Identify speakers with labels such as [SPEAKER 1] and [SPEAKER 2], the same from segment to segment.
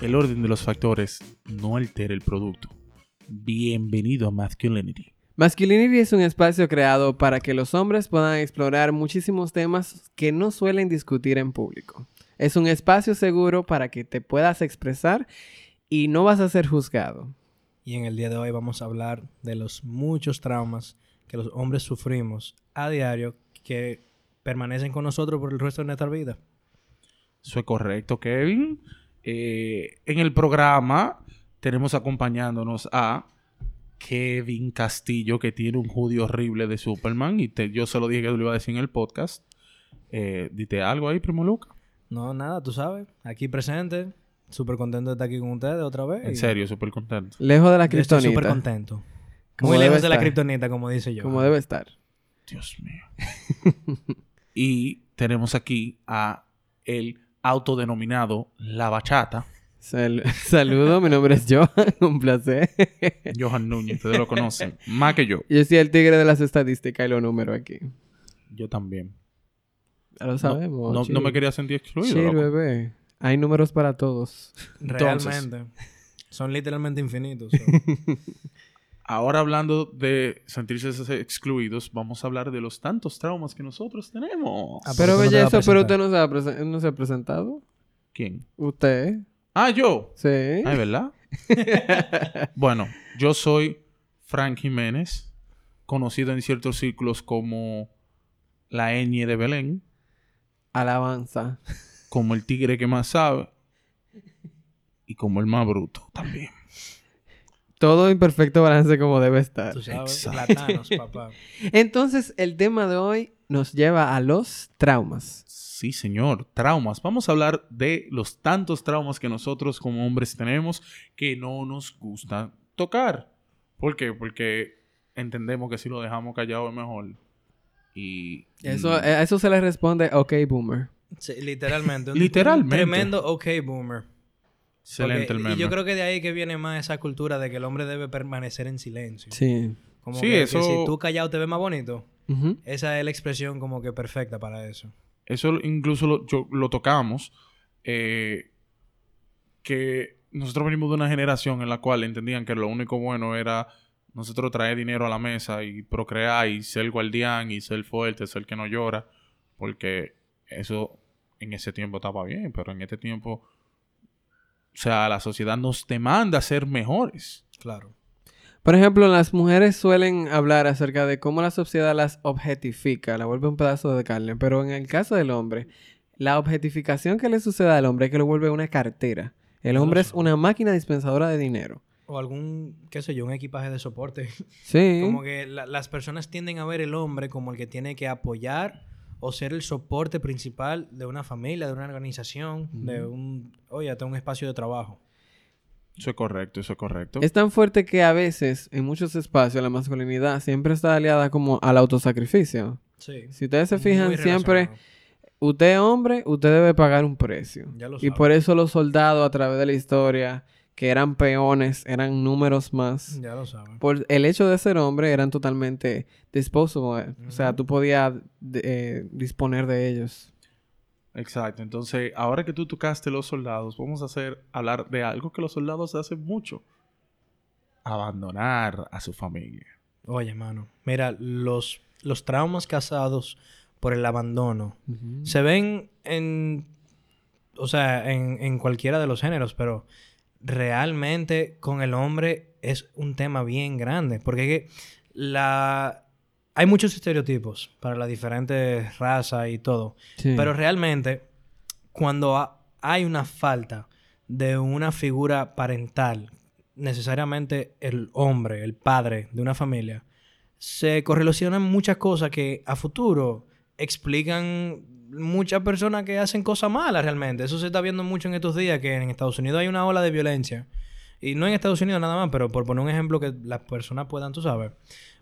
[SPEAKER 1] El orden de los factores no altera el producto. Bienvenido a Masculinity.
[SPEAKER 2] Masculinity es un espacio creado para que los hombres puedan explorar muchísimos temas que no suelen discutir en público. Es un espacio seguro para que te puedas expresar y no vas a ser juzgado.
[SPEAKER 3] Y en el día de hoy vamos a hablar de los muchos traumas que los hombres sufrimos a diario que permanecen con nosotros por el resto de nuestra vida.
[SPEAKER 1] Eso es correcto, Kevin. Eh, en el programa tenemos acompañándonos a Kevin Castillo, que tiene un judío horrible de Superman. Y te, yo se lo dije que lo iba a decir en el podcast. Eh, dite algo ahí, primo Luca.
[SPEAKER 3] No, nada, tú sabes. Aquí presente. Súper contento de estar aquí con ustedes otra vez.
[SPEAKER 1] En
[SPEAKER 3] y
[SPEAKER 1] serio, súper contento.
[SPEAKER 2] Lejos de la
[SPEAKER 3] Estoy súper contento.
[SPEAKER 2] Como
[SPEAKER 3] Muy lejos de la
[SPEAKER 2] estar.
[SPEAKER 3] kriptonita, como dice yo.
[SPEAKER 2] Como debe estar.
[SPEAKER 1] Dios mío. y tenemos aquí a el autodenominado La Bachata,
[SPEAKER 2] Sal- Saludo, mi nombre es Johan, un placer.
[SPEAKER 1] Johan Núñez. Ustedes lo conocen. Más que yo.
[SPEAKER 2] Yo soy el tigre de las estadísticas y los números aquí.
[SPEAKER 1] Yo también.
[SPEAKER 2] Ya lo
[SPEAKER 1] No-
[SPEAKER 2] sabemos.
[SPEAKER 1] No, me quería sentir excluido. Loco.
[SPEAKER 2] bebé. Hay números para todos.
[SPEAKER 1] Entonces-
[SPEAKER 3] Realmente. Son literalmente infinitos. so.
[SPEAKER 1] Ahora hablando de sentirse excluidos, vamos a hablar de los tantos traumas que nosotros tenemos.
[SPEAKER 3] Ah,
[SPEAKER 2] Pero
[SPEAKER 3] no
[SPEAKER 2] belleza, pero usted no se, ha no se ha presentado.
[SPEAKER 1] ¿Quién?
[SPEAKER 2] ¿Usted?
[SPEAKER 1] Ah, yo.
[SPEAKER 2] Sí.
[SPEAKER 1] Ay, ¿verdad? bueno, yo soy Frank Jiménez, conocido en ciertos círculos como la ñ de Belén,
[SPEAKER 2] Alabanza.
[SPEAKER 1] como el tigre que más sabe y como el más bruto también.
[SPEAKER 2] Todo en perfecto balance como debe estar.
[SPEAKER 3] Tú sabes.
[SPEAKER 1] Exacto.
[SPEAKER 3] Platanos, papá.
[SPEAKER 2] Entonces, el tema de hoy nos lleva a los traumas.
[SPEAKER 1] Sí, señor, traumas. Vamos a hablar de los tantos traumas que nosotros como hombres tenemos que no nos gusta tocar. ¿Por qué? Porque entendemos que si lo dejamos callado es mejor. Y...
[SPEAKER 2] Eso, a eso se le responde, ok, boomer.
[SPEAKER 3] Sí, literalmente.
[SPEAKER 1] Literalmente.
[SPEAKER 3] Un tremendo ok boomer.
[SPEAKER 1] Excelente
[SPEAKER 3] Porque-
[SPEAKER 1] el meme.
[SPEAKER 3] Y yo creo que de ahí que viene más esa cultura de que el hombre debe permanecer en silencio.
[SPEAKER 2] Sí.
[SPEAKER 3] Como
[SPEAKER 1] Sí,
[SPEAKER 3] que, si tú callado te ves más bonito. Esa es la expresión como que perfecta para eso.
[SPEAKER 1] Eso incluso lo, yo- lo tocamos. eh, que nosotros venimos de una generación en la cual entendían que lo único bueno era nosotros traer dinero a la mesa y procrear y ser guardián y ser fuerte, ser que no llora. Porque eso en ese tiempo estaba bien, pero en este tiempo, sea, la sociedad nos demanda ser mejores.
[SPEAKER 3] Claro.
[SPEAKER 2] Por ejemplo, las mujeres suelen hablar acerca de cómo la sociedad las objetifica, la vuelve un pedazo de carne, pero en el caso del hombre, la objetificación que le sucede al hombre es que lo vuelve una cartera. El hombre es una máquina dispensadora de dinero.
[SPEAKER 3] O algún, qué sé yo, un equipaje de soporte.
[SPEAKER 2] Sí.
[SPEAKER 3] Como que la- las personas tienden a ver el hombre como el que tiene que apoyar o ser el soporte principal de una familia, de una organización, de un, oye, hasta un espacio de trabajo.
[SPEAKER 1] Eso es correcto, eso es correcto.
[SPEAKER 2] Es tan fuerte que a veces, en muchos espacios, la masculinidad siempre está aliada como al autosacrificio.
[SPEAKER 3] Sí.
[SPEAKER 2] Si ustedes se fijan, siempre, usted es hombre, usted debe pagar un precio.
[SPEAKER 3] Ya lo
[SPEAKER 2] Y
[SPEAKER 3] sabe.
[SPEAKER 2] por eso los soldados a través de la historia, que eran peones, eran números más.
[SPEAKER 3] Ya lo saben.
[SPEAKER 2] Por el hecho de ser hombre, eran totalmente disposable. O sea, tú podías de- eh, disponer de ellos.
[SPEAKER 1] Exacto. Entonces, ahora que tú tocaste los soldados, vamos a hacer hablar de algo que los soldados hacen mucho. Abandonar a su familia.
[SPEAKER 3] Oye, mano. Mira, los, los traumas causados por el abandono se ven en. O sea, en, en cualquiera de los géneros, pero realmente con el hombre es un tema bien grande. Porque la. Hay muchos estereotipos para las diferentes razas y todo.
[SPEAKER 2] Sí.
[SPEAKER 3] Pero realmente, cuando ha- hay una falta de una figura parental, necesariamente el hombre, el padre de una familia, se correlacionan muchas cosas que a futuro explican muchas personas que hacen cosas malas realmente. Eso se está viendo mucho en estos días, que en Estados Unidos hay una ola de violencia. Y no en Estados Unidos nada más, pero por poner un ejemplo que las personas puedan, tú sabes.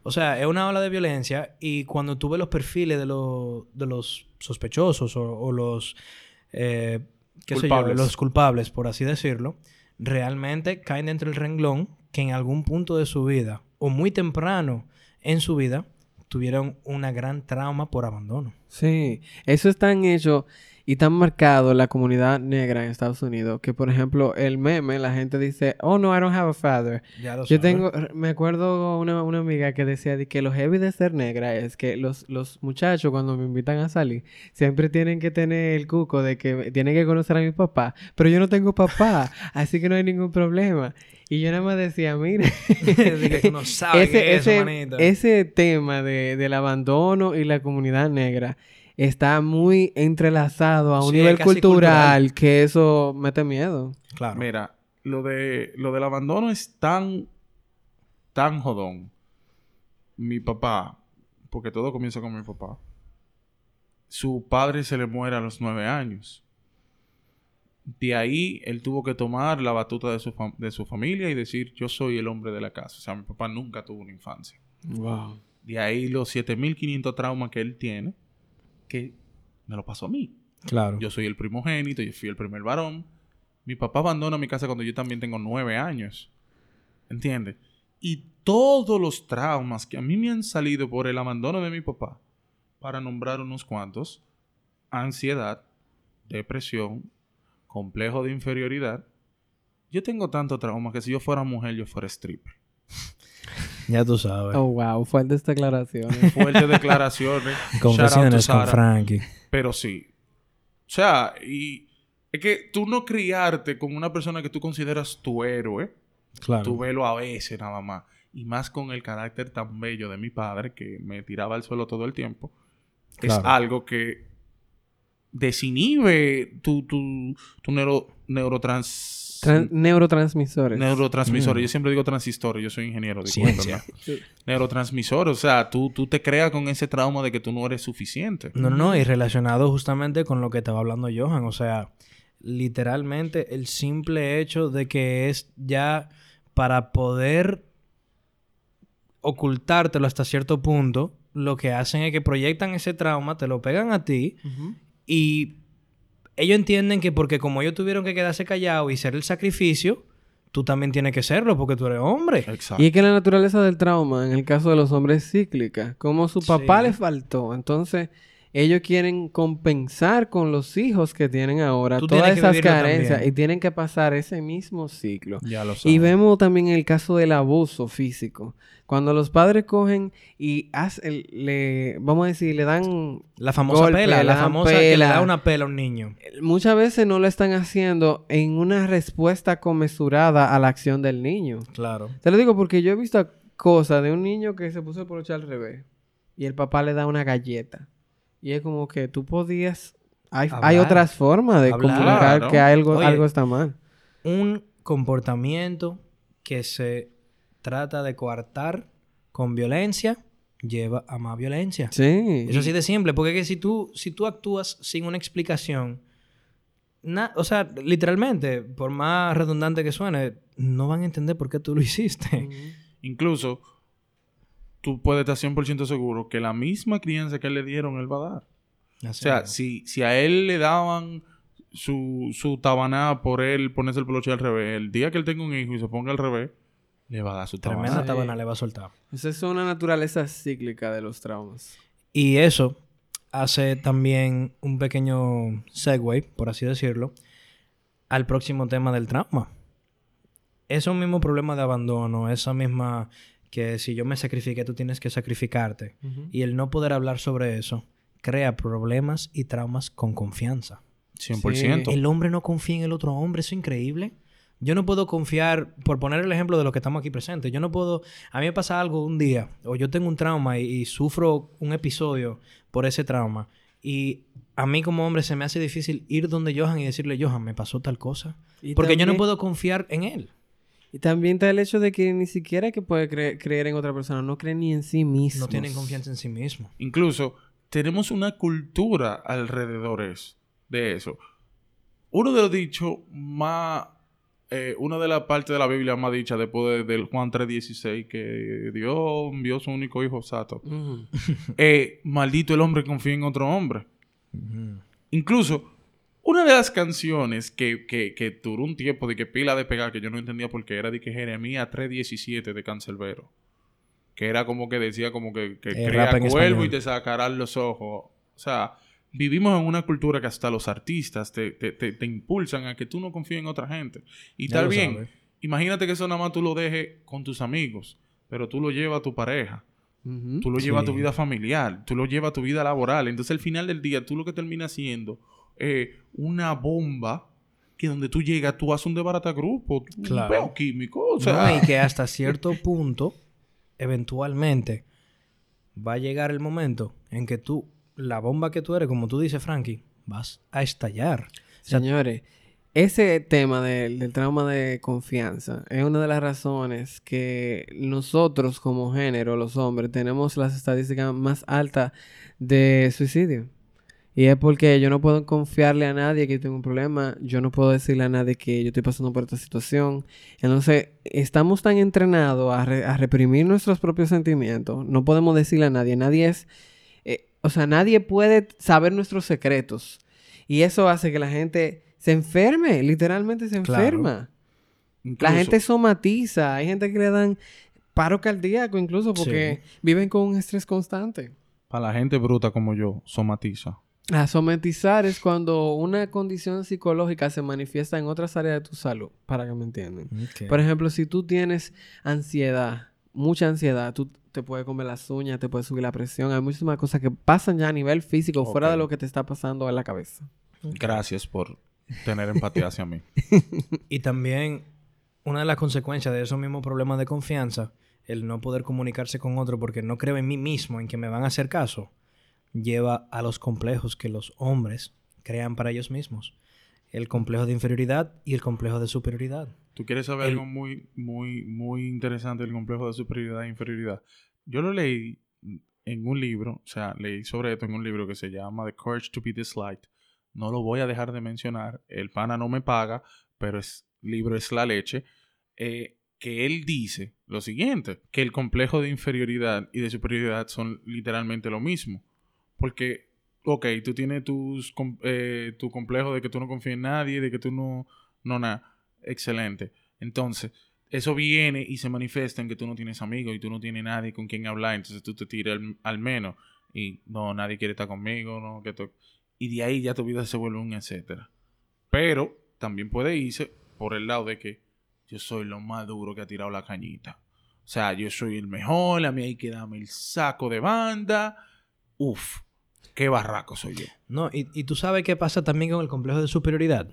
[SPEAKER 3] O sea, es una ola de violencia y cuando tú ves los perfiles de, los de los sospechosos o, o los, eh, qué sé yo,
[SPEAKER 1] Culpables.
[SPEAKER 3] los culpables, por así decirlo, realmente caen dentro del renglón que en algún punto de su vida o muy temprano en su vida tuvieron una gran trauma por abandono.
[SPEAKER 2] Sí, eso es tan hecho. Y tan marcado la comunidad negra en Estados Unidos que, por ejemplo, el meme, la gente dice, oh no, I don't have a father.
[SPEAKER 3] Ya lo
[SPEAKER 2] Yo tengo, me acuerdo una, una amiga que decía de que lo heavy de ser negra es que los, los muchachos cuando me invitan a salir siempre tienen que tener el cuco de que tienen que conocer a mi papá, pero yo no tengo papá, así que no hay ningún problema. Y yo nada más decía,
[SPEAKER 3] tú no
[SPEAKER 2] ese,
[SPEAKER 3] manito.
[SPEAKER 2] ese tema de, del abandono y la comunidad negra está muy entrelazado a un
[SPEAKER 3] Sí,
[SPEAKER 2] nivel cultural,
[SPEAKER 3] cultural.
[SPEAKER 2] que eso mete miedo.
[SPEAKER 3] Claro.
[SPEAKER 1] Mira, lo de lo del abandono es tan tan jodón. Mi papá, porque todo comienza con mi papá. Su padre se le muere a los nueve años. De ahí él tuvo que tomar la batuta de su, de su familia y decir yo soy el hombre de la casa. O sea, mi papá nunca tuvo una infancia.
[SPEAKER 2] Wow.
[SPEAKER 1] De ahí los 7500 traumas que él tiene, que me lo pasó a mí.
[SPEAKER 3] Claro.
[SPEAKER 1] Yo soy el primogénito, yo fui el primer varón. Mi papá abandona mi casa cuando yo también tengo nueve años. ¿Entiendes? Y todos los traumas que a mí me han salido por el abandono de mi papá, para nombrar unos cuantos, ansiedad, depresión, complejo de inferioridad. Yo tengo tanto trauma que si yo fuera mujer, yo fuera stripper.
[SPEAKER 3] Ya tú sabes.
[SPEAKER 2] Oh, wow, fuertes declaraciones.
[SPEAKER 1] Fuertes declaraciones.
[SPEAKER 3] Confesiones con. Frankie.
[SPEAKER 1] Pero sí. O sea, y es que tú no criarte con una persona que tú consideras tu héroe,
[SPEAKER 3] Claro.
[SPEAKER 1] tú velo a veces nada más. Y más con el carácter tan bello de mi padre que me tiraba al suelo todo el tiempo. Es algo que desinhibe tu, tu, tu neuro, neurotrans...
[SPEAKER 2] Tran- neurotransmisores.
[SPEAKER 1] neurotransmisores.
[SPEAKER 3] Mm.
[SPEAKER 1] Yo siempre digo transistores. Yo soy ingeniero.
[SPEAKER 3] Ciencia.
[SPEAKER 1] discúlpenme. Neurotransmisores. O sea, tú, tú te creas con ese trauma de que tú no eres suficiente.
[SPEAKER 3] No, no, no, y relacionado justamente con lo que estaba hablando Johan, o sea, literalmente el simple hecho de que es ya para poder ocultártelo hasta cierto punto, lo que hacen es que proyectan ese trauma, te lo pegan a ti y ellos entienden que porque como ellos tuvieron que quedarse callados y ser el sacrificio, tú también tienes que serlo porque tú eres hombre.
[SPEAKER 1] Exacto.
[SPEAKER 2] Y es que la naturaleza del trauma, en el caso de los hombres, es cíclica. Como su papá
[SPEAKER 3] Sí.
[SPEAKER 2] le faltó. Entonces, ellos quieren compensar con los hijos que tienen ahora
[SPEAKER 3] Tú
[SPEAKER 2] todas esas carencias
[SPEAKER 3] también.
[SPEAKER 2] y tienen que pasar ese mismo ciclo.
[SPEAKER 1] Ya lo
[SPEAKER 2] Y vemos también el caso del abuso físico. Cuando los padres cogen y hacen, le, vamos a decir, le dan
[SPEAKER 3] La famosa
[SPEAKER 2] Golpe,
[SPEAKER 3] pela, la famosa que le
[SPEAKER 2] pela.
[SPEAKER 3] da una pela a un niño.
[SPEAKER 2] muchas veces no lo están haciendo en una respuesta conmesurada a la acción del niño.
[SPEAKER 3] Claro.
[SPEAKER 2] Te lo digo porque yo he visto cosas de un niño que se puso el poloche al revés y el papá le da una galleta. Y es como que tú podías... Hay, hay otras formas de
[SPEAKER 3] Hablar.
[SPEAKER 2] comunicar que algo,
[SPEAKER 3] Oye,
[SPEAKER 2] algo está mal.
[SPEAKER 3] un comportamiento que se trata de coartar con violencia lleva a más violencia.
[SPEAKER 2] Sí.
[SPEAKER 3] Eso así de simple, porque es que si tú, si tú actúas sin una explicación, na- o sea, literalmente, por más redundante que suene, no van a entender por qué tú lo hiciste.
[SPEAKER 1] Incluso, tú puedes estar 100% seguro que la misma crianza que le dieron, él va a dar. O sea, si, si a él le daban su, su tabaná por él ponerse el peluche al revés, el día que él tenga un hijo y se ponga al revés, le va a dar su
[SPEAKER 3] tremenda
[SPEAKER 1] tabaná.
[SPEAKER 2] Sí.
[SPEAKER 3] tabana le va a soltar.
[SPEAKER 2] Esa es una naturaleza cíclica de los traumas.
[SPEAKER 3] Y eso hace también un pequeño segue, por así decirlo, al próximo tema del trauma. Ese mismo problema de abandono, esa misma que si yo me sacrifiqué, tú tienes que sacrificarte. Y el no poder hablar sobre eso crea problemas y traumas con confianza.
[SPEAKER 1] 100%.
[SPEAKER 3] El hombre no confía en el otro hombre, eso es increíble. Yo no puedo confiar, por poner el ejemplo de lo que estamos aquí presentes, yo no puedo, a mí me pasa algo un día, o yo tengo un trauma y, y sufro un episodio por ese trauma, y a mí como hombre se me hace difícil ir donde Johan y decirle, Johan, me pasó tal cosa,
[SPEAKER 2] Y
[SPEAKER 3] porque yo no puedo confiar en él.
[SPEAKER 2] Y también está el hecho de que ni siquiera que puede cre- creer en otra persona, no cree ni en sí mismo.
[SPEAKER 3] No tienen confianza en sí mismo.
[SPEAKER 1] Incluso, tenemos una cultura alrededor de eso. Uno de los dichos más... eh, una de las partes de la Biblia más dicha después de- del Juan 3.16 que Dios envió su único hijo Sato. Eh, maldito el hombre que confía en otro hombre. Incluso, una de las canciones que, que, que duró un tiempo de que pila de pegar, que yo no entendía por qué, era de que Jeremías 3.17 de Cancelbero. Que era como que decía como que, que
[SPEAKER 3] Eh,
[SPEAKER 1] crea cuervo y te sacarán los ojos. O sea, vivimos en una cultura que hasta los artistas te, te, te, te impulsan a que tú no confíes en otra gente. Y
[SPEAKER 3] Ya
[SPEAKER 1] tal bien,
[SPEAKER 3] sabes.
[SPEAKER 1] imagínate que eso nada más tú lo dejes con tus amigos, pero tú lo llevas a tu pareja. Tú lo llevas a tu vida familiar, tú lo llevas a tu vida laboral. Entonces, al final del día, tú lo que terminas siendo eh, una bomba que donde tú llegas, tú haces un desbarata grupo,
[SPEAKER 3] Claro.
[SPEAKER 1] un peo químico. O
[SPEAKER 3] No,
[SPEAKER 1] sea,
[SPEAKER 3] y que hasta cierto punto, eventualmente, va a llegar el momento en que tú, la bomba que tú eres, como tú dices, Frankie, vas a estallar.
[SPEAKER 2] Señores, ese tema del, del trauma de confianza es una de las razones que nosotros como género, los hombres, tenemos las estadísticas más altas de suicidio. Y es porque yo no puedo confiarle a nadie que tengo un problema, yo no puedo decirle a nadie que yo estoy pasando por esta situación. Entonces, estamos tan entrenados a, re- a reprimir nuestros propios sentimientos, no podemos decirle a nadie, nadie es, eh, o sea, nadie puede saber nuestros secretos. Y eso hace que la gente se enferme, literalmente se
[SPEAKER 3] Claro.
[SPEAKER 2] enferma. La gente somatiza, hay gente que le dan paro cardíaco incluso porque viven con un estrés constante.
[SPEAKER 1] Para la gente bruta como yo, somatiza.
[SPEAKER 2] A somatizar es cuando una condición psicológica se manifiesta en otras áreas de tu salud, para que me entiendan. Por ejemplo, si tú tienes ansiedad, mucha ansiedad, tú te puedes comer las uñas, te puedes subir la presión, hay muchísimas cosas que pasan ya a nivel físico, fuera de lo que te está pasando en la cabeza.
[SPEAKER 1] Gracias por tener empatía hacia mí.
[SPEAKER 3] Y también una de las consecuencias de esos mismos problemas de confianza, el no poder comunicarse con otro porque no creo en mí mismo, en que me van a hacer caso, lleva a los complejos que los hombres crean para ellos mismos. El complejo de inferioridad y el complejo de superioridad.
[SPEAKER 1] ¿Tú quieres saber
[SPEAKER 3] El-
[SPEAKER 1] algo muy, muy, muy interesante del complejo de superioridad e inferioridad? Yo lo leí en un libro, o sea, leí sobre esto en un libro que se llama The Courage to be Disliked. No lo voy a dejar de mencionar. El pana no me paga, pero el libro es la leche. eh, que él dice lo siguiente, que el complejo de inferioridad y de superioridad son literalmente lo mismo. Porque, ok, tú tienes tus, eh, tu complejo de que tú no confías en nadie, de que tú no, no nada. Excelente. Entonces, eso viene y se manifiesta en que tú no tienes amigos y tú no tienes nadie con quien hablar, entonces tú te tiras al, al menos y no, nadie quiere estar conmigo, no, que y de ahí ya tu vida se vuelve un etcétera. Pero también puede irse por el lado de que yo soy lo más duro que ha tirado la cañita. O sea, yo soy el mejor, a mí hay que darme el saco de banda. Uf, qué barraco soy yo.
[SPEAKER 3] No, y, y tú sabes qué pasa también con el complejo de superioridad.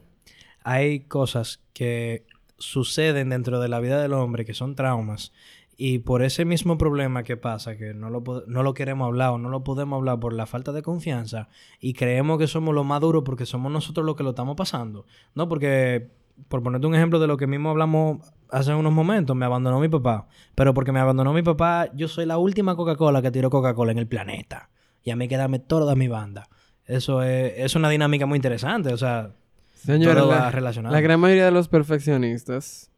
[SPEAKER 3] Hay cosas que suceden dentro de la vida del hombre que son traumas. Y por ese mismo problema que pasa, que no lo, no lo queremos hablar o no lo podemos hablar por la falta de confianza, y creemos que somos los más duros porque somos nosotros los que lo estamos pasando. No, porque, por ponerte un ejemplo de lo que mismo hablamos hace unos momentos, me abandonó mi papá. Pero porque me abandonó mi papá, yo soy la última Coca-Cola que tiró Coca-Cola en el planeta. Y a mí quedarme toda mi banda. Eso es, es una dinámica muy interesante. O sea, todo va
[SPEAKER 2] la,
[SPEAKER 3] relacionado.
[SPEAKER 2] la gran mayoría de los perfeccionistas,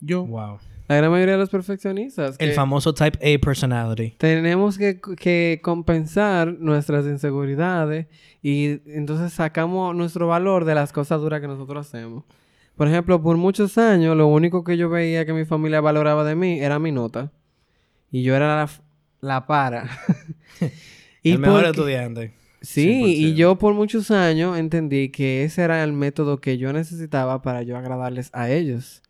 [SPEAKER 1] Yo,
[SPEAKER 3] Wow.
[SPEAKER 2] la gran mayoría de los perfeccionistas,
[SPEAKER 3] El famoso Type A personality.
[SPEAKER 2] tenemos que, que compensar nuestras inseguridades y entonces sacamos nuestro valor de las cosas duras que nosotros hacemos. Por ejemplo, por muchos años lo único que yo veía que mi familia valoraba de mí era mi nota. Y yo era la, la para.
[SPEAKER 3] el mejor
[SPEAKER 2] porque-
[SPEAKER 3] estudiante.
[SPEAKER 2] Sí, y
[SPEAKER 1] 100%.
[SPEAKER 2] yo por muchos años entendí que ese era el método que yo necesitaba para yo agradarles a ellos.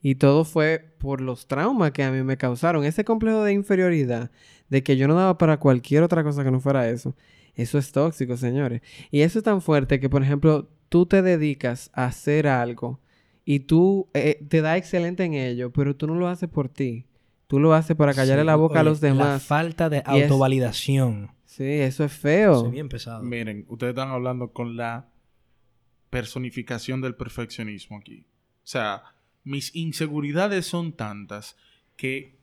[SPEAKER 2] Y todo fue por los traumas que a mí me causaron. Ese complejo de inferioridad, de que yo no daba para cualquier otra cosa que no fuera eso. Eso es tóxico, señores. Y eso es tan fuerte que, por ejemplo, tú te dedicas a hacer algo y tú eh, te da excelente en ello, pero tú no lo haces por ti. Tú lo haces para callarle
[SPEAKER 3] Sí,
[SPEAKER 2] la boca a los
[SPEAKER 3] La
[SPEAKER 2] demás.
[SPEAKER 3] falta de autovalidación.
[SPEAKER 2] Sí, eso es feo.
[SPEAKER 3] Es bien pesado.
[SPEAKER 1] miren, ustedes están hablando con la personificación del perfeccionismo aquí. O sea, mis inseguridades son tantas que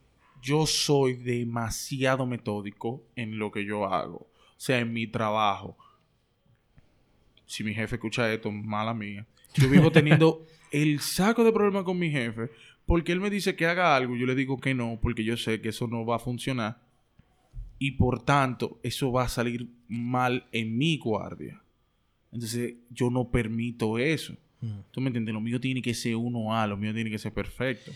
[SPEAKER 1] yo soy demasiado metódico en lo que yo hago. O sea, en mi trabajo. Si mi jefe escucha esto, mala mía. Yo vivo teniendo el saco de problemas con mi jefe porque él me dice que haga algo. Yo le digo que no porque yo sé que eso no va a funcionar. Y por tanto, eso va a salir mal en mi guardia. Entonces, yo no permito eso.
[SPEAKER 3] Mm.
[SPEAKER 1] ¿Tú me entiendes? Lo mío tiene que ser uno a lo mío tiene que ser perfecto.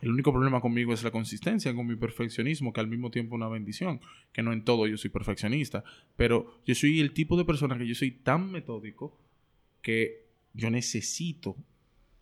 [SPEAKER 1] El único problema conmigo es la consistencia con mi perfeccionismo, que al mismo tiempo es una bendición. Que no en todo yo soy perfeccionista. Pero yo soy el tipo de persona que yo soy tan metódico que yo necesito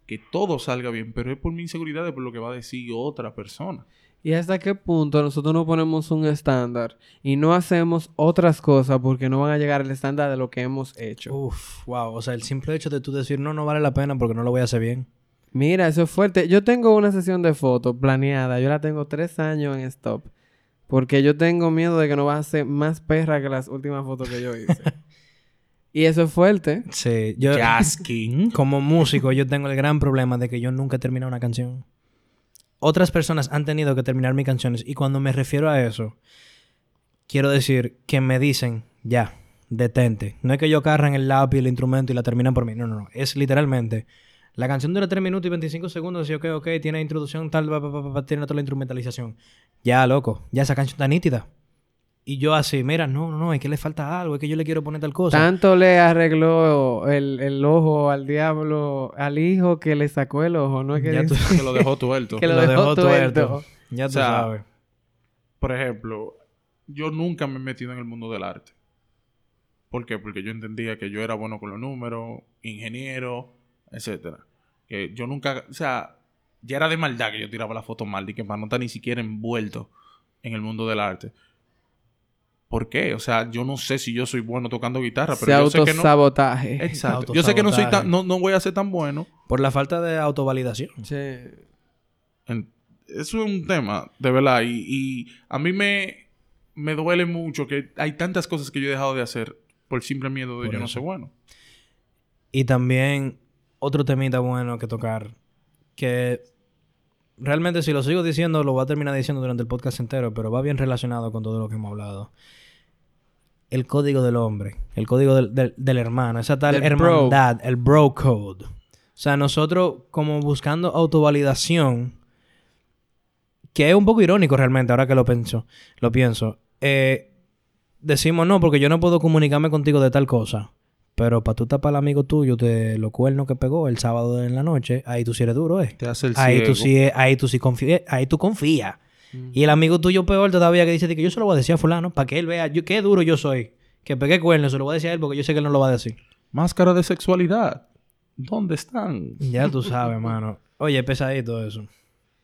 [SPEAKER 1] que todo salga bien, pero es por mi inseguridad, es por lo que va a decir otra persona.
[SPEAKER 2] ¿Y hasta qué punto nosotros no ponemos un estándar y no hacemos otras cosas porque no van a llegar al estándar de lo que hemos hecho?
[SPEAKER 3] Uf, wow. O sea, el simple hecho de tú decir, no, no vale la pena porque no lo voy a hacer bien.
[SPEAKER 2] Mira, eso es fuerte. Yo tengo una sesión de fotos planeada. Yo la tengo tres años en stop. Porque yo tengo miedo de que no va a ser más perra que las últimas fotos que yo hice. y eso es fuerte.
[SPEAKER 3] Sí, yo...
[SPEAKER 1] Jaskin.
[SPEAKER 3] Como músico, yo tengo el gran problema de que yo nunca he terminado una canción. Otras personas han tenido que terminar mis canciones y cuando me refiero a eso, quiero decir que me dicen, ya, detente. No es que yo carran el lápiz, el instrumento y la terminan por mí. No, no, no. Es literalmente, la canción dura 3 minutos y 25 segundos y ok, ok, tiene introducción, tal, pa, pa, pa, pa, tiene toda la instrumentalización. Ya, loco, ya esa canción está nítida. Y yo así, mira, no, no, no, es que le falta algo, es que yo le quiero poner tal cosa.
[SPEAKER 2] Tanto le arregló el, el ojo al diablo, al hijo que le sacó el ojo, ¿no? Es que,
[SPEAKER 3] Ya tú-
[SPEAKER 1] Que lo dejó tuerto.
[SPEAKER 2] que lo, dejó, tuerto.
[SPEAKER 3] Ya
[SPEAKER 1] O
[SPEAKER 3] tú sabes.
[SPEAKER 1] Por ejemplo, yo nunca me he metido en el mundo del arte. ¿Por qué? Porque yo entendía que yo era bueno con los números, ingeniero, etcétera. Que yo nunca, o sea, ya era de maldad que yo tiraba la foto mal y que para no estar ni siquiera envuelto en el mundo del arte. ¿Por qué? O sea, yo no sé si yo soy bueno tocando guitarra,
[SPEAKER 2] Se
[SPEAKER 1] pero yo sé que no.
[SPEAKER 2] autosabotaje.
[SPEAKER 1] Exacto. Yo sé que no soy tan, no, no voy a ser tan bueno.
[SPEAKER 3] Por la falta de autovalidación.
[SPEAKER 2] Sí.
[SPEAKER 1] En- eso es un tema, de verdad. Y, y a mí me, me duele mucho que hay tantas cosas que yo he dejado de hacer por simple miedo de
[SPEAKER 3] Por
[SPEAKER 1] yo no ser bueno.
[SPEAKER 3] Y también otro temita bueno que tocar, que realmente si lo sigo diciendo, lo voy a terminar diciendo durante el podcast entero, pero va bien relacionado con todo lo que hemos hablado. El código del hombre, el código del, del- del hermano, esa tal
[SPEAKER 2] Del bro.
[SPEAKER 3] hermandad, el bro code. O sea, nosotros como buscando autovalidación, que es un poco irónico realmente, ahora que lo pienso, lo pienso. eh, decimos no, porque yo no puedo comunicarme contigo de tal cosa. Pero para tú tapar al amigo tuyo de los cuernos que pegó el sábado en la noche, ahí tú sí eres duro, ¿eh?
[SPEAKER 1] Te hace el
[SPEAKER 3] Ahí tú sí, ahí tú sí confías, ahí tú confías. Y el amigo tuyo peor todavía que dice que yo se lo voy a decir a fulano para que él vea yo, qué duro yo soy. Que pegué cuernos, se lo voy a decir a él porque yo sé que él no lo va a decir.
[SPEAKER 1] Máscara de sexualidad. ¿Dónde están?
[SPEAKER 3] Ya tú sabes, mano. Oye, pesadito eso.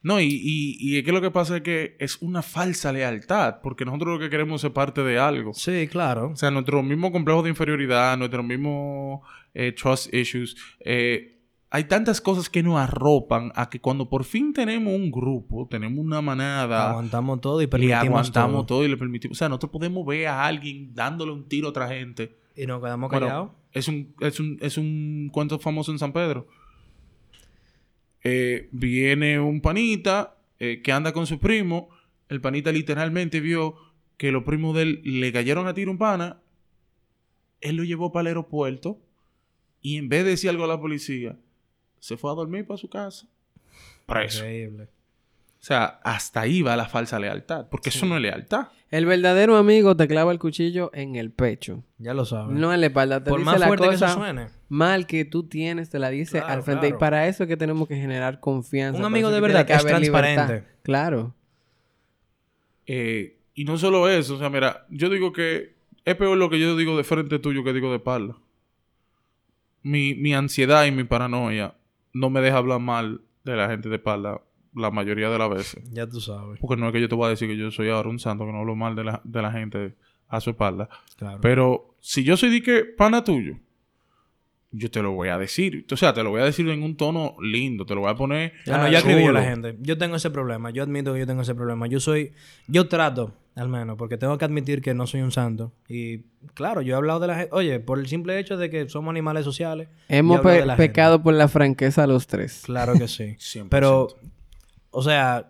[SPEAKER 1] No, y, y, y es que lo que pasa es que es una falsa lealtad, porque nosotros lo que queremos es parte de algo.
[SPEAKER 3] Sí, claro.
[SPEAKER 1] O sea, nuestro mismo complejo de inferioridad, nuestro mismo eh, trust issues, eh, hay tantas cosas que nos arropan a que cuando por fin tenemos un grupo, tenemos una manada,
[SPEAKER 3] Aguantamos todo y
[SPEAKER 1] le
[SPEAKER 3] permitimos
[SPEAKER 1] aguantamos
[SPEAKER 3] todo.
[SPEAKER 1] todo. y le permitimos. O sea, nosotros podemos ver a alguien dándole un tiro a otra gente.
[SPEAKER 3] Y nos quedamos
[SPEAKER 1] Bueno,
[SPEAKER 3] callados.
[SPEAKER 1] es un, es un, es un cuento famoso en San Pedro. Eh, viene un panita eh, que anda con su primo. El panita literalmente vio que los primos de él le cayeron a tiro un pana. Él lo llevó para el aeropuerto. Y en vez de decir algo a la policía, se fue a dormir para su casa. Preso.
[SPEAKER 3] Increíble.
[SPEAKER 1] O sea, hasta ahí va la falsa lealtad. Porque eso no es lealtad.
[SPEAKER 2] El verdadero amigo te clava el cuchillo en el pecho.
[SPEAKER 3] Ya lo sabes.
[SPEAKER 2] No en la espalda. Te
[SPEAKER 3] Por
[SPEAKER 2] dice
[SPEAKER 3] más
[SPEAKER 2] la
[SPEAKER 3] fuerte que eso
[SPEAKER 2] cosa
[SPEAKER 3] suene.
[SPEAKER 2] mal que tú tienes, te la dice
[SPEAKER 3] Claro,
[SPEAKER 2] al frente.
[SPEAKER 3] claro.
[SPEAKER 2] Y para eso es que tenemos que generar confianza.
[SPEAKER 3] Un amigo de verdad
[SPEAKER 2] que
[SPEAKER 3] es transparente.
[SPEAKER 2] libertad. Claro.
[SPEAKER 1] Eh, y no solo eso, o sea, mira, yo digo que es peor lo que yo digo de frente tuyo que digo de espalda. Mi, mi ansiedad y mi paranoia no me deja hablar mal de la gente de espalda la mayoría de las veces.
[SPEAKER 3] Ya tú sabes.
[SPEAKER 1] Porque no es que yo te voy a decir que yo soy ahora un santo que no hablo mal de la, de la gente a su espalda.
[SPEAKER 3] Claro.
[SPEAKER 1] Pero si yo soy de que pana tuyo, yo te lo voy a decir. O sea, te lo voy a decir en un tono lindo. Te lo voy a poner.
[SPEAKER 3] Ya no, yo escribí a
[SPEAKER 1] chulo.
[SPEAKER 3] la gente. Yo tengo ese problema. Yo admito que yo tengo ese problema. Yo soy... Yo trato, al menos, porque tengo que admitir que no soy un santo. Y, claro, yo he hablado de la gente... Oye, por el simple hecho de que somos animales sociales...
[SPEAKER 2] Hemos pe-
[SPEAKER 3] gente.
[SPEAKER 2] pecado por la franqueza los tres.
[SPEAKER 3] Claro que sí.
[SPEAKER 1] 100%.
[SPEAKER 3] Pero, o sea...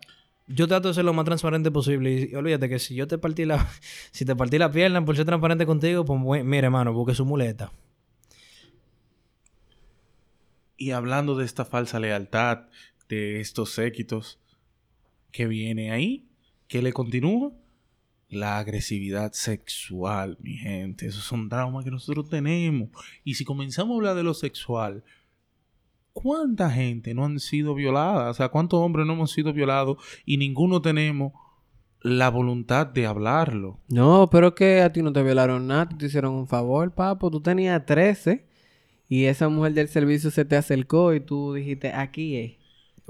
[SPEAKER 3] Yo trato de ser lo más transparente posible. Y olvídate que si yo te partí la... Si te partí la pierna por ser transparente contigo, pues, bu- mire, hermano, busque su muleta.
[SPEAKER 1] Y hablando de esta falsa lealtad, de estos séquitos, que viene ahí? ¿Qué le continúa? La agresividad sexual, mi gente. Esos son traumas que nosotros tenemos. Y si comenzamos a hablar de lo sexual, ¿cuánta gente no han sido violada? O sea, ¿cuántos hombres no hemos sido violados y ninguno tenemos la voluntad de hablarlo?
[SPEAKER 2] No, pero que a ti no te violaron nada, te hicieron un favor, papo. Tú tenías 13 y esa mujer del servicio se te acercó y tú dijiste, aquí es.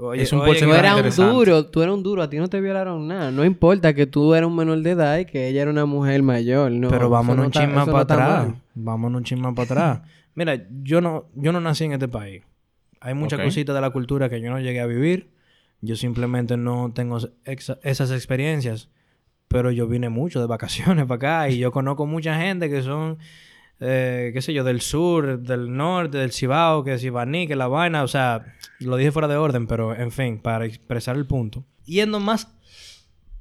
[SPEAKER 3] Oye,
[SPEAKER 1] Es un
[SPEAKER 3] oye,
[SPEAKER 2] Tú eras un duro, tú eras un duro, a ti no te violaron nada. No importa que tú eras un menor de edad y que ella era una mujer mayor, no.
[SPEAKER 3] pero vámonos
[SPEAKER 2] no
[SPEAKER 3] un
[SPEAKER 2] eso
[SPEAKER 3] para atrás. Vámonos un chin más para atrás. Mira, yo no, yo no nací en este país. Hay muchas cositas de la cultura que yo no llegué a vivir. Yo simplemente no tengo exa- esas experiencias. Pero yo vine mucho de vacaciones para acá y yo conozco mucha gente que son, eh, qué sé yo, del sur, del norte, del Cibao, que es Ibaní, que la vaina, o sea, lo dije fuera de orden, pero en fin, para expresar el punto. Yendo más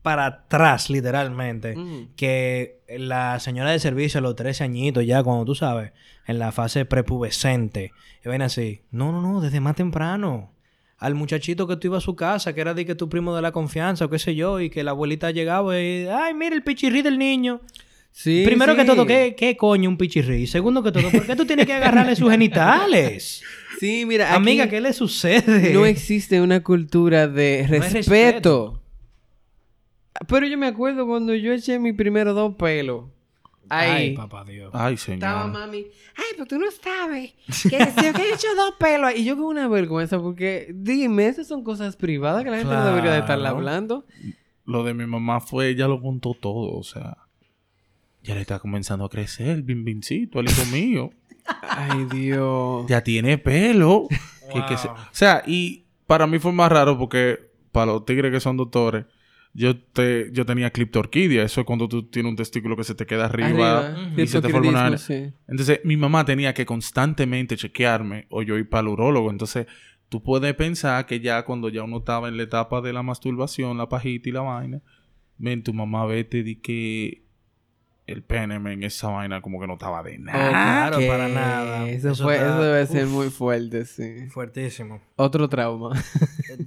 [SPEAKER 3] para atrás, literalmente,
[SPEAKER 2] Mm.
[SPEAKER 3] que la señora de servicio a los 13 añitos, ya cuando tú sabes, en la fase prepubescente, y ven así, no, no, no, desde más temprano. Al muchachito que tú ibas a su casa, que era de que tu primo de la confianza o qué sé yo, y que la abuelita llegaba y, ay, mira el pichirrí del niño.
[SPEAKER 2] Sí,
[SPEAKER 3] Primero que todo, ¿qué, ¿qué coño un pichirrí? Segundo que todo, ¿por qué tú tienes que agarrarle sus genitales?
[SPEAKER 2] Sí, mira, aquí
[SPEAKER 3] Amiga, ¿qué le sucede?
[SPEAKER 2] no existe una cultura de
[SPEAKER 3] No
[SPEAKER 2] respeto. Pero yo me acuerdo cuando yo eché mis primeros dos pelos. Ahí.
[SPEAKER 3] Ay, papá Dios.
[SPEAKER 1] Ay,
[SPEAKER 2] Estaba
[SPEAKER 1] señor.
[SPEAKER 2] mami, ay, pero tú no sabes que si yo que he hecho dos pelos. Y yo con una vergüenza, porque dime, esas son cosas privadas que la gente no debería de
[SPEAKER 3] Claro.
[SPEAKER 2] hablando.
[SPEAKER 1] Lo de mi mamá fue, ella lo contó todo, o sea. Ya le está comenzando a crecer el bimbincito, el hijo mío.
[SPEAKER 2] Ay, Dios.
[SPEAKER 1] Ya tiene pelo. Que- que se-
[SPEAKER 3] Wow.
[SPEAKER 1] O sea, y para mí fue más raro porque para los tigres que son doctores, yo te, yo tenía cliptorquidia. Eso es cuando tú tienes un testículo que se te queda arriba,
[SPEAKER 2] Arriba.
[SPEAKER 1] y se te forma una...
[SPEAKER 2] Sí.
[SPEAKER 1] Entonces, mi mamá tenía que constantemente chequearme o yo ir para el urólogo. Entonces, tú puedes pensar que ya cuando ya uno estaba en la etapa de la masturbación, la pajita y la vaina, ven, tu mamá vete y di que el pene, men, esa vaina como que no estaba de
[SPEAKER 2] Oh,
[SPEAKER 1] nada.
[SPEAKER 3] claro, para nada.
[SPEAKER 2] Eso,
[SPEAKER 3] Eso
[SPEAKER 2] fue,
[SPEAKER 3] está-
[SPEAKER 2] eso debe ser muy fuerte, sí.
[SPEAKER 3] Fuertísimo.
[SPEAKER 2] Otro trauma.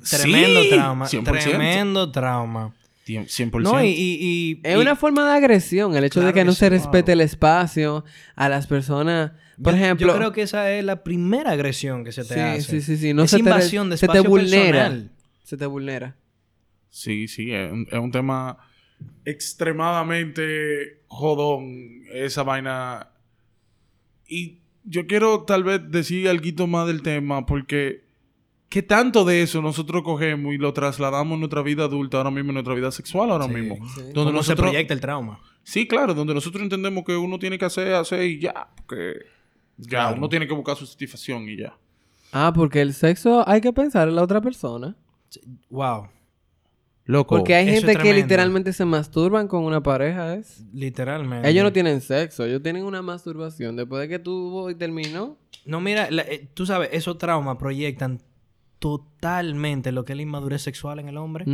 [SPEAKER 3] Tremendo
[SPEAKER 1] Sí,
[SPEAKER 3] trauma.
[SPEAKER 1] 100%.
[SPEAKER 3] Tremendo trauma.
[SPEAKER 1] 100%.
[SPEAKER 3] No, y... y, y-
[SPEAKER 2] Es
[SPEAKER 3] y-
[SPEAKER 2] una forma de agresión, el hecho de
[SPEAKER 3] Claro
[SPEAKER 2] que
[SPEAKER 3] que
[SPEAKER 2] no
[SPEAKER 3] sí,
[SPEAKER 2] se respete
[SPEAKER 1] claro.
[SPEAKER 2] el espacio a las personas. Por
[SPEAKER 3] yo-
[SPEAKER 2] ejemplo,
[SPEAKER 3] Yo creo que esa es la primera agresión que se te
[SPEAKER 2] sí,
[SPEAKER 3] hace.
[SPEAKER 2] sí, sí, sí, no
[SPEAKER 3] es
[SPEAKER 2] se
[SPEAKER 3] invasión
[SPEAKER 2] te,
[SPEAKER 3] de
[SPEAKER 2] se te
[SPEAKER 3] espacio
[SPEAKER 2] vulnera.
[SPEAKER 3] personal.
[SPEAKER 2] Se te vulnera.
[SPEAKER 1] Sí, sí, es un, es un tema extremadamente jodón, esa vaina. Y yo quiero tal vez decir algo más del tema, porque ¿qué tanto de eso nosotros cogemos y lo trasladamos en nuestra vida adulta, ahora mismo en nuestra vida sexual, ahora
[SPEAKER 3] Sí,
[SPEAKER 1] mismo?
[SPEAKER 2] sí.
[SPEAKER 1] Donde
[SPEAKER 3] ¿Cómo se proyecta el trauma?
[SPEAKER 1] Sí, claro, donde nosotros entendemos que uno tiene que hacer, hacer y ya, porque ya,
[SPEAKER 3] Claro.
[SPEAKER 1] uno tiene que buscar su satisfacción y ya.
[SPEAKER 2] Ah, porque el sexo hay que pensar en la otra persona.
[SPEAKER 3] Wow.
[SPEAKER 1] Loco.
[SPEAKER 2] Porque hay
[SPEAKER 3] es
[SPEAKER 2] gente que literalmente se masturban con una pareja, ¿es?
[SPEAKER 3] Literalmente.
[SPEAKER 2] Ellos no tienen sexo, ellos tienen una masturbación. Después de que tuvo y terminó.
[SPEAKER 3] No, mira, la- eh, tú sabes, esos traumas proyectan totalmente lo que es la inmadurez sexual en el hombre.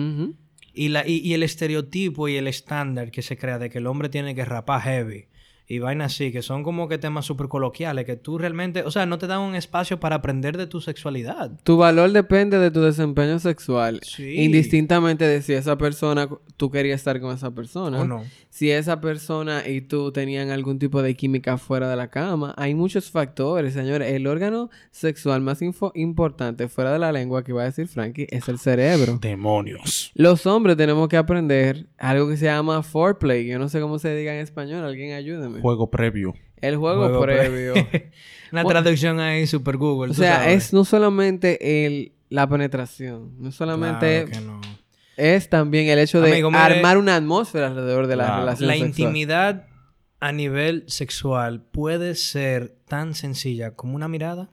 [SPEAKER 3] Y, la, y, y el estereotipo y el estándar que se crea de que el hombre tiene que rapar heavy y vainas así, que son como que temas súper coloquiales, que tú realmente, o sea, no te dan un espacio para aprender de tu sexualidad.
[SPEAKER 2] Tu valor depende de tu desempeño sexual.
[SPEAKER 3] Sí.
[SPEAKER 2] Indistintamente de si esa persona, tú querías estar con esa persona.
[SPEAKER 3] ¿O no?
[SPEAKER 2] Si esa persona y tú tenían algún tipo de química fuera de la cama. Hay muchos factores, señores. El órgano sexual más info- importante fuera de la lengua que va a decir Frankie es el cerebro.
[SPEAKER 1] Demonios.
[SPEAKER 2] Los hombres tenemos que aprender algo que se llama foreplay. Yo no sé cómo se diga en español. Alguien ayúdeme.
[SPEAKER 1] Juego previo.
[SPEAKER 2] El juego,
[SPEAKER 3] Juego
[SPEAKER 2] previo.
[SPEAKER 3] Una
[SPEAKER 2] Bueno.
[SPEAKER 3] traducción ahí super Google.
[SPEAKER 2] o sea,
[SPEAKER 3] sabes.
[SPEAKER 2] es no solamente el, la penetración. No solamente...
[SPEAKER 3] Claro que no.
[SPEAKER 2] Es también el hecho de
[SPEAKER 3] Amigo,
[SPEAKER 2] armar una atmósfera alrededor de la
[SPEAKER 1] Claro.
[SPEAKER 2] relación
[SPEAKER 3] La
[SPEAKER 2] sexual.
[SPEAKER 3] intimidad a nivel sexual puede ser tan sencilla como una mirada.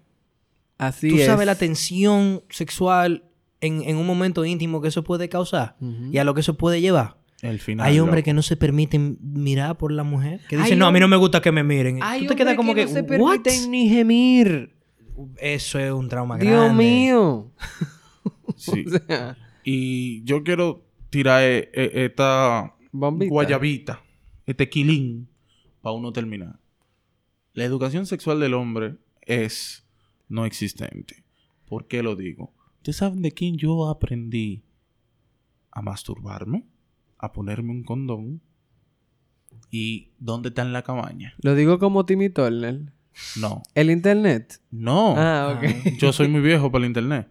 [SPEAKER 2] Así
[SPEAKER 3] Tú
[SPEAKER 2] es.
[SPEAKER 3] sabes la tensión sexual en, en un momento íntimo que eso puede causar y a lo que eso puede llevar.
[SPEAKER 1] El final.
[SPEAKER 3] Hay hombres que no se permiten mirar por la mujer. Que
[SPEAKER 2] Hay
[SPEAKER 3] dicen, no, a mí no me gusta que me miren.
[SPEAKER 2] Hay
[SPEAKER 3] Tú te quedas como que,
[SPEAKER 2] no se
[SPEAKER 3] "What?".
[SPEAKER 2] permiten ni gemir.
[SPEAKER 3] Eso es un trauma
[SPEAKER 2] Dios
[SPEAKER 3] grande.
[SPEAKER 2] mío.
[SPEAKER 1] Sí.
[SPEAKER 2] O sea,
[SPEAKER 1] Y yo quiero tirar eh, eh, esta
[SPEAKER 2] bombita.
[SPEAKER 1] guayabita, este quilín, para uno terminar. La educación sexual del hombre es no existente. ¿Por qué lo digo? ¿Ustedes saben de quién yo aprendí a masturbarme? A ponerme un condón. ¿Y dónde está en la cabaña?
[SPEAKER 2] Lo digo como Timmy Turner.
[SPEAKER 1] No.
[SPEAKER 2] ¿El internet?
[SPEAKER 1] No.
[SPEAKER 2] Ah, ok.
[SPEAKER 1] Yo soy muy viejo para el internet.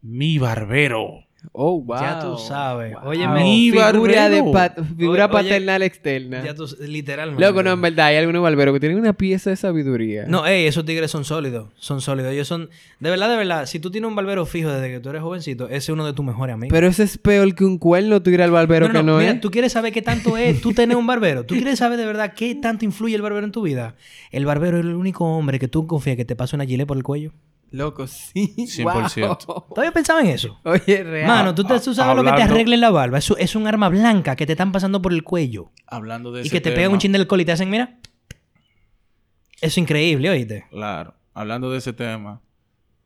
[SPEAKER 1] Mi barbero.
[SPEAKER 2] Oh, wow.
[SPEAKER 3] Ya tú sabes.
[SPEAKER 2] Wow.
[SPEAKER 3] Óyeme,
[SPEAKER 1] Mi
[SPEAKER 2] figura, de pat- figura
[SPEAKER 3] Oye, oye,
[SPEAKER 2] paternal externa.
[SPEAKER 3] Ya tú, literalmente.
[SPEAKER 2] Loco, no, en verdad, hay algunos barberos que tienen una pieza de sabiduría.
[SPEAKER 3] No, ey, esos tigres son sólidos. Son sólidos. Ellos son... De verdad, de verdad. Si tú tienes un barbero fijo desde que tú eres jovencito, ese es uno de tus mejores amigos.
[SPEAKER 2] Pero ese es peor que un cuerno tú ir al barbero
[SPEAKER 3] no,
[SPEAKER 2] que
[SPEAKER 3] no,
[SPEAKER 2] no
[SPEAKER 3] mira,
[SPEAKER 2] es.
[SPEAKER 3] tú quieres saber qué tanto es tú tener un barbero. Tú quieres saber de verdad qué tanto influye el barbero en tu vida. El barbero es el único hombre que tú confías que te pase una gilet por el cuello.
[SPEAKER 2] Loco, sí.
[SPEAKER 1] 100%.
[SPEAKER 2] Wow.
[SPEAKER 3] ¿Todavía pensaba en eso?
[SPEAKER 2] Oye, real.
[SPEAKER 3] Mano, tú, te, tú sabes lo que te arregla en la barba. Es, es un arma blanca que te están pasando por el cuello.
[SPEAKER 1] Hablando de
[SPEAKER 3] Y
[SPEAKER 1] ese
[SPEAKER 3] que te
[SPEAKER 1] tema,
[SPEAKER 3] pegan un chin del col y te hacen, mira. Eso es increíble, oíste.
[SPEAKER 1] Claro. Hablando de ese tema.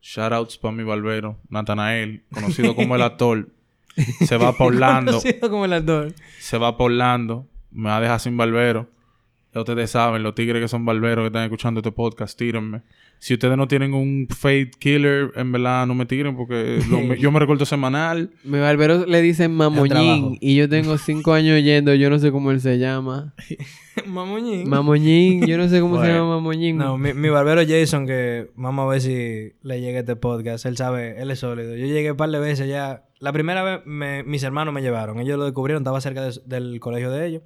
[SPEAKER 1] Shoutouts para mi barbero, Natanael, conocido como el actor. Se va por Orlando.
[SPEAKER 3] Conocido como el actor.
[SPEAKER 1] se va por Orlando. Me va a dejar sin barbero. Ya ustedes saben, los tigres que son barberos que están escuchando este podcast, tírenme. Si ustedes no tienen un fade killer, en verdad no me tiren porque lo- me- yo me recuerdo semanal.
[SPEAKER 2] Mi barbero le dicen mamoñín y yo tengo cinco años yendo, yo no sé cómo él se llama.
[SPEAKER 3] Mamoñín.
[SPEAKER 2] Mamoñín, yo no sé cómo se llama Mamoñín.
[SPEAKER 3] No, mi, mi barbero Jason, que vamos a ver si le llega este podcast. Él sabe, él es sólido. Yo llegué un par de veces ya. La primera vez me- mis hermanos me llevaron. Ellos lo descubrieron, estaba cerca de- del colegio de ellos.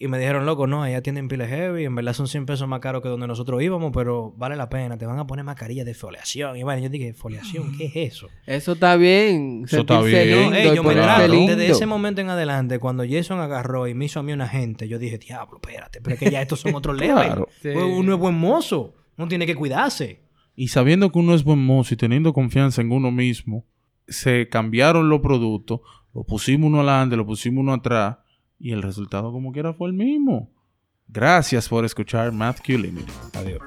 [SPEAKER 3] Y me dijeron, loco, no, allá tienen piles heavy. En verdad son 100 pesos más caros que donde nosotros íbamos, pero vale la pena. Te van a poner mascarilla de foliación. Y bueno, yo dije, ¿foliación? ¿Qué es eso?
[SPEAKER 2] Eso está bien.
[SPEAKER 1] Eso está bien.
[SPEAKER 2] lindo
[SPEAKER 3] ey, yo me trato. Desde ese momento en adelante, cuando Jason agarró y me hizo a mí un agente, yo dije, diablo, espérate, pero es que ya estos son otros.
[SPEAKER 1] Claro.
[SPEAKER 2] Sí.
[SPEAKER 3] Pues Uno es buen mozo. Uno tiene que cuidarse.
[SPEAKER 1] Y sabiendo que uno es buen mozo y teniendo confianza en uno mismo, se cambiaron los productos, lo pusimos uno adelante, lo pusimos uno atrás, y el resultado como quiera fue el mismo. Gracias por escuchar Math Q Limited.
[SPEAKER 3] Adiós.